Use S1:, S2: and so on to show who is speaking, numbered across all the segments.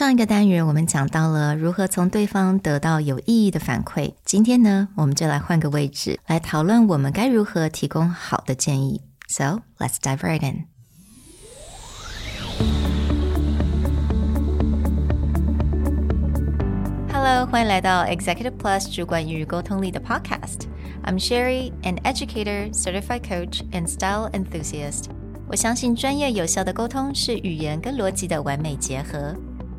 S1: 上一个单元我们讲到了如何从对方得到有意义的反馈，今天呢，我们就来换个位置，来讨论我们该如何提供好的建议。So let's dive right in. Hello，欢迎来到 Executive Plus 主管与沟通力的 Podcast。I'm Sherry, an educator, certified coach, and style enthusiast. 我相信专业有效的沟通是语言跟逻辑的完美结合。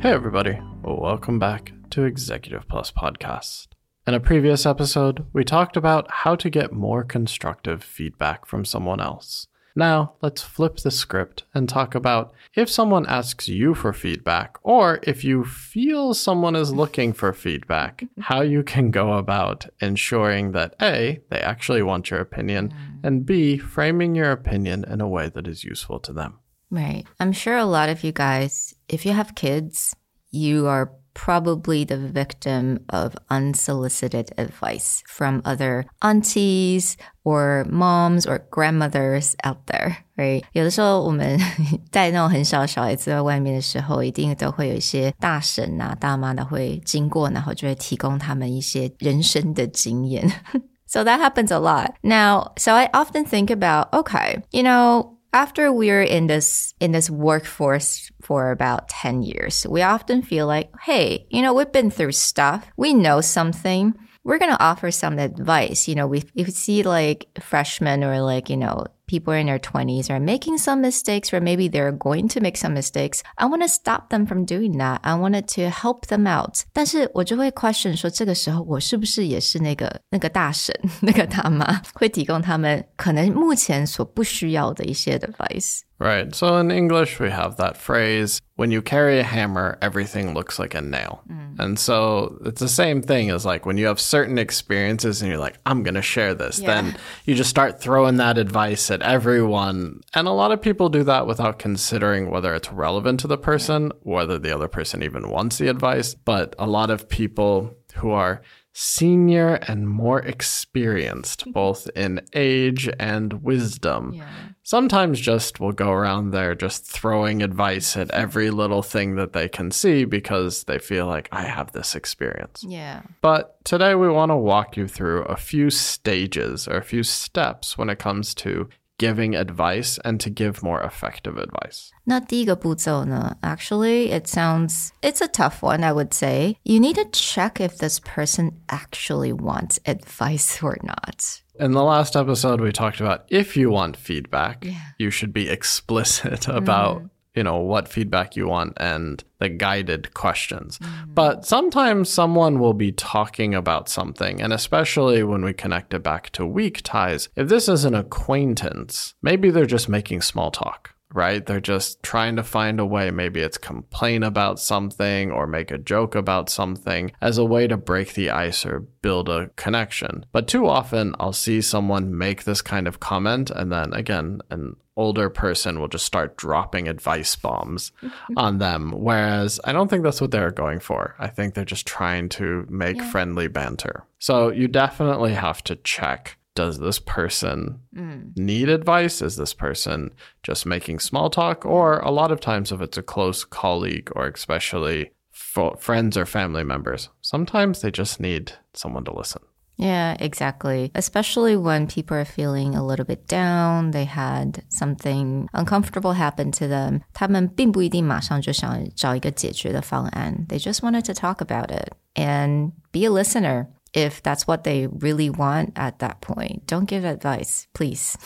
S2: Hey, everybody. Welcome back to Executive Plus Podcast. In a previous episode, we talked about how to get more constructive feedback from someone else. Now, let's flip the script and talk about if someone asks you for feedback, or if you feel someone is looking for feedback, how you can go about ensuring that A, they actually want your opinion, mm. and B, framing your opinion in a way that is useful to them.
S1: Right. I'm sure a lot of you guys, if you have kids, you are probably the victim of unsolicited advice from other aunties or moms or grandmothers out there, right? 有的时候我们带那种很小的小孩子在外面的时候，一定都会有一些大婶啊、大妈的会经过，然后就会提供他们一些人生的经验。so that happens a lot. Now, so I often think about, okay, you know, after we're in this in this workforce for about 10 years. We often feel like hey you know we've been through stuff. We know something. We're going to offer some advice. You know we, if we see like freshmen or like you know people in their 20s are making some mistakes or maybe they're going to make some mistakes i want to stop them from doing that i wanted to help them out 但是我就会 question 说这个时候我是不是也是那个那个大神那个大妈会提供他们可能目前所不需要的一些 advice
S2: Right. So in English, we have that phrase when you carry a hammer, everything looks like a nail. Mm. And so it's the same thing as like when you have certain experiences and you're like, I'm going to share this, yeah. then you just start throwing that advice at everyone. And a lot of people do that without considering whether it's relevant to the person, whether the other person even wants the advice. But a lot of people who are senior and more experienced, mm-hmm. both in age and wisdom. Yeah. Sometimes just will go around there just throwing advice at every little thing that they can see because they feel like I have this experience.
S1: Yeah.
S2: But today we want to walk you through a few stages or a few steps when it comes to giving advice and to give more effective advice.
S1: 那第一个步骤呢, actually it sounds it's a tough one I would say. You need to check if this person actually wants advice or not.
S2: In the last episode we talked about if you want feedback, yeah. you should be explicit about mm you know, what feedback you want and the guided questions. Mm-hmm. But sometimes someone will be talking about something, and especially when we connect it back to weak ties, if this is an acquaintance, maybe they're just making small talk right? They're just trying to find a way. Maybe it's complain about something or make a joke about something as a way to break the ice or build a connection. But too often I'll see someone make this kind of comment and then again, an older person will just start dropping advice bombs on them. Whereas I don't think that's what they're going for. I think they're just trying to make yeah. friendly banter. So you definitely have to check does this person mm. need advice? Is this person just making small talk? Or a lot of times, if it's a close colleague or especially friends or family members, sometimes they just need someone to listen.
S1: Yeah, exactly. Especially when people are feeling a little bit down, they had something uncomfortable happen to them. They just wanted to talk about it and be a listener if that's what they really want at that point. Don't give advice, please.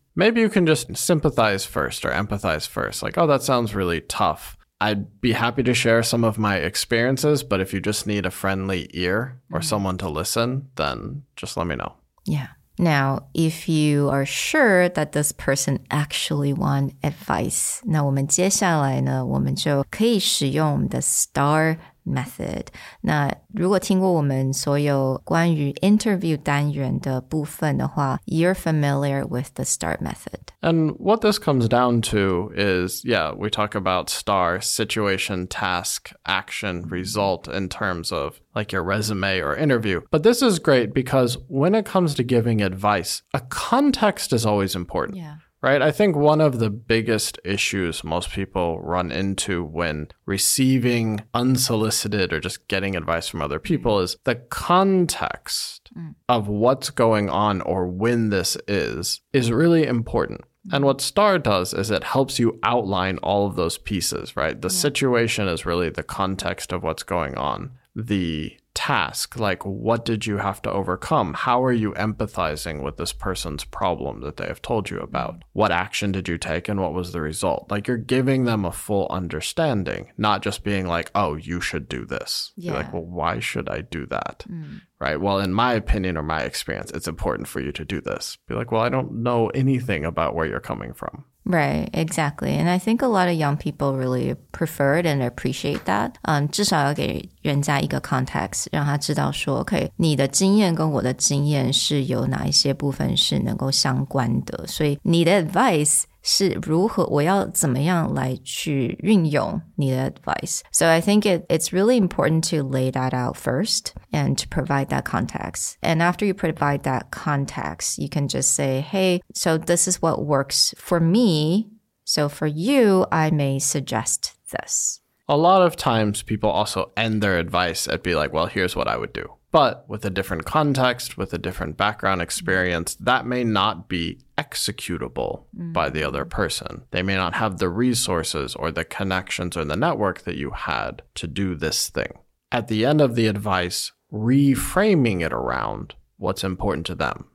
S2: Maybe you can just sympathize first or empathize first. Like, oh, that sounds really tough. I'd be happy to share some of my experiences, but if you just need a friendly ear or mm-hmm. someone to listen, then just let me know.
S1: Yeah. Now, if you are sure that this person actually want advice, 那我们接下来呢，我们就可以使用我们的 STAR method。那如果听过我们所有关于 interview 单元的部分的话，you're familiar with the STAR method.
S2: And what this comes down to is, yeah, we talk about STAR situation, task, action, result in terms of like your resume or interview. But this is great because when it comes to giving advice, a context is always important.
S1: Yeah
S2: right? I think one of the biggest issues most people run into when receiving unsolicited or just getting advice from other people is the context mm. of what's going on or when this is is really important. And what STAR does is it helps you outline all of those pieces, right? The yeah. situation is really the context of what's going on. The task like what did you have to overcome? How are you empathizing with this person's problem that they have told you about? What action did you take and what was the result? Like you're giving them a full understanding not just being like oh you should do this. Yeah. you're like well why should i do that? Mm right well in my opinion or my experience it's important for you to do this be like well i don't know anything about where you're coming from
S1: Right, exactly. And I think a lot of young people really prefer it and appreciate that. 嗯，至少要给人家一个 context，让他知道说，OK，你的经验跟我的经验是有哪一些部分是能够相关的，所以你的 advice 是如何我要怎么样来去运用你的 advice. So I think it, it's really important to lay that out first and to provide that context. And after you provide that context, you can just say, hey, so this is what works for me. So for you, I may suggest this.
S2: A lot of times people also end their advice at be like, well, here's what I would do. But with a different context, with a different background experience, that may not be executable mm. by the other person. They may not have the resources or the connections or the network that you had to do this thing. At the end of the advice, reframing it around what's important to them.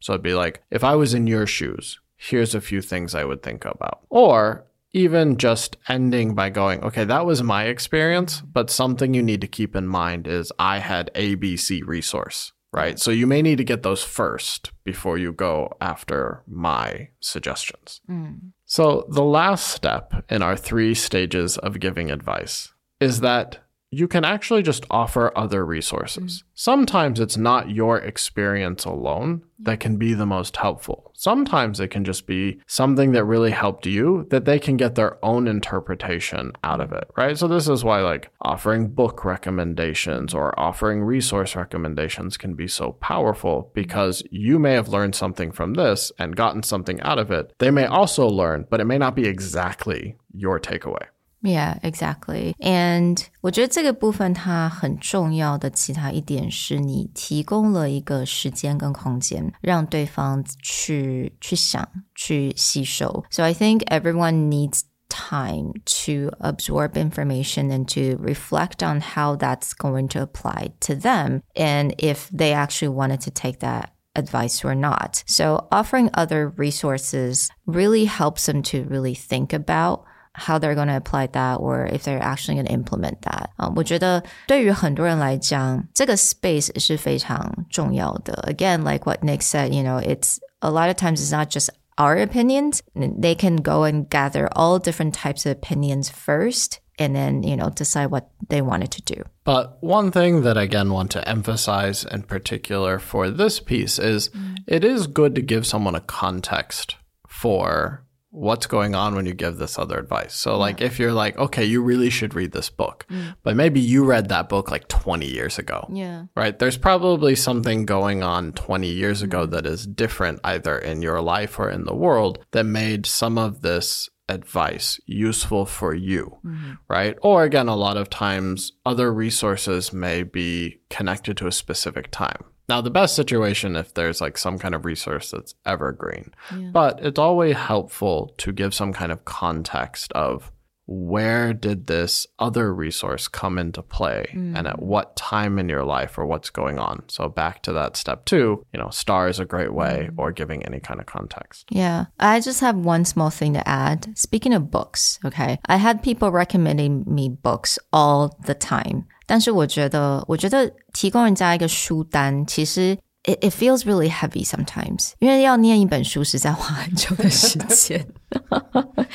S2: So it'd be like, if I was in your shoes, here's a few things I would think about. Or even just ending by going, okay, that was my experience, but something you need to keep in mind is I had ABC resource, right? So you may need to get those first before you go after my suggestions. Mm. So the last step in our three stages of giving advice is that you can actually just offer other resources. Mm-hmm. Sometimes it's not your experience alone that can be the most helpful. Sometimes it can just be something that really helped you that they can get their own interpretation out of it, right? So this is why like offering book recommendations or offering resource recommendations can be so powerful because you may have learned something from this and gotten something out of it. They may also learn, but it may not be exactly your takeaway.
S1: Yeah, exactly. And 我觉得这个部分它很重要的其他一点是你提供了一个时间跟空间，让对方去去想、去吸收。So I think everyone needs time to absorb information and to reflect on how that's going to apply to them and if they actually wanted to take that advice or not. So offering other resources really helps them to really think about how they're going to apply that or if they're actually going to implement that. 啊、uh,，我觉得对于很多人来讲，这个 space 是非常重要的。Again, like what Nick said, you know, it's a lot of times it's not just our opinions. They can go and gather all different types of opinions first and then, you know, decide what they wanted to do.
S2: But one thing that I again want to emphasize in particular for this piece is mm. it is good to give someone a context for what's going on when you give this other advice. So, like, if you're like, okay, you really should read this book, mm. but maybe you read that book like 20 years ago.
S1: Yeah.
S2: Right? There's probably something going on 20 years mm. ago that is different either in your life or in the world that made some of this advice useful for you, mm-hmm. right? Or again, a lot of times other resources may be connected to a specific time. Now, the best situation if there's like some kind of resource that's evergreen, yeah. but it's always helpful to give some kind of context of where did this other resource come into play mm. and at what time in your life or what's going on so back to that step two you know star is a great way mm. or giving any kind of context
S1: yeah i just have one small thing to add speaking of books okay i had people recommending me books all the time 但是我觉得，我觉得提供人家一个书单，其实 it, it feels really heavy sometimes. 因为要念一本书实在花很久的时间。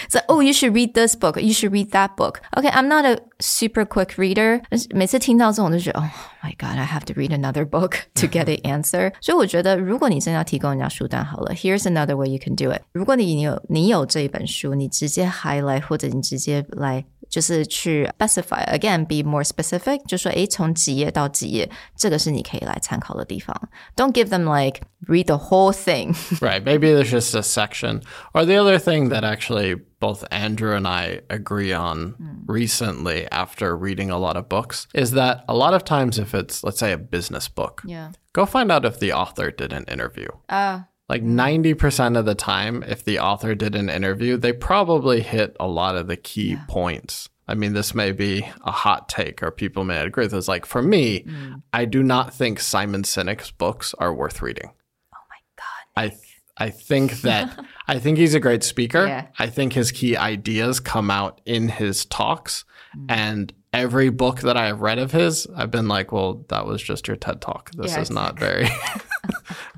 S1: so, oh, you should read this book. You should read that book. Okay, I'm not a super quick reader. 每次听到这种就觉得，Oh my God, I have to read another book to get an answer. 所以我觉得，如果你真的要提供人家书单好了，Here's another way you can do it. 如果你有你有这一本书，你直接 highlight 或者你直接来 就是去 specify again be more specific，就说诶，从几页到几页，这个是你可以来参考的地方。Don't give them like read the whole thing.
S2: right. Maybe there's just a section. Or the other thing that actually both Andrew and I agree on mm. recently after reading a lot of books is that a lot of times if it's let's say a business book,
S1: yeah.
S2: go find out if the author did an interview.
S1: Uh
S2: like 90% of the time, if the author did an interview, they probably hit a lot of the key yeah. points. I mean, this may be a hot take or people may agree with this. Like for me, mm. I do not think Simon Sinek's books are worth reading.
S1: Oh my God.
S2: Nick. I, I think that, I think he's a great speaker. Yeah. I think his key ideas come out in his talks. Mm. And every book that I've read of his, I've been like, well, that was just your TED talk. This is not very,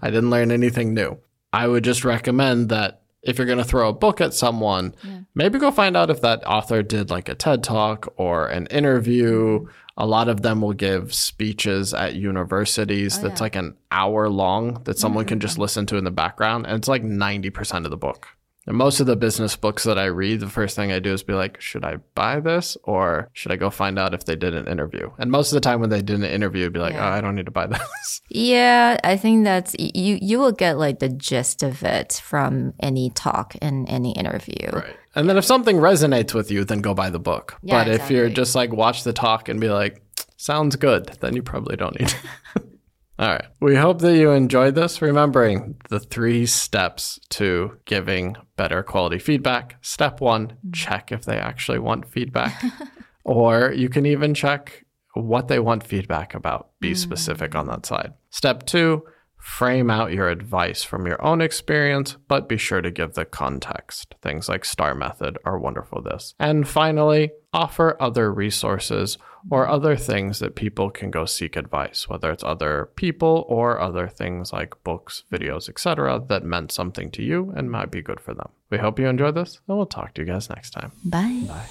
S2: I didn't learn anything new. I would just recommend that if you're going to throw a book at someone, yeah. maybe go find out if that author did like a TED talk or an interview. A lot of them will give speeches at universities oh, that's yeah. like an hour long that someone mm-hmm. can just listen to in the background. And it's like 90% of the book. And most of the business books that I read, the first thing I do is be like, should I buy this or should I go find out if they did an interview? And most of the time when they did an interview, I'd be like, yeah. oh, I don't need to buy this.
S1: Yeah, I think that's you you will get like the gist of it from any talk in any interview.
S2: Right. And then if something resonates with you, then go buy the book. Yeah, but exactly. if you're just like watch the talk and be like, sounds good, then you probably don't need All right. We hope that you enjoyed this. Remembering the three steps to giving better quality feedback. Step one, check if they actually want feedback. or you can even check what they want feedback about. Be mm. specific on that side. Step two, frame out your advice from your own experience, but be sure to give the context. Things like STAR method are wonderful this. And finally, offer other resources or other things that people can go seek advice, whether it's other people or other things like books, videos, etc., that meant something to you and might be good for them. We hope you enjoyed this, and we'll talk to you guys next time.
S1: Bye.
S2: Bye.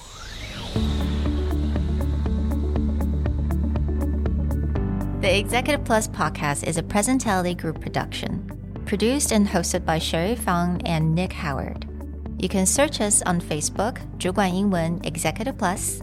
S1: The Executive Plus podcast is a Presentality Group production, produced and hosted by Sherry Fang and Nick Howard. You can search us on Facebook, 主管英文 Executive Plus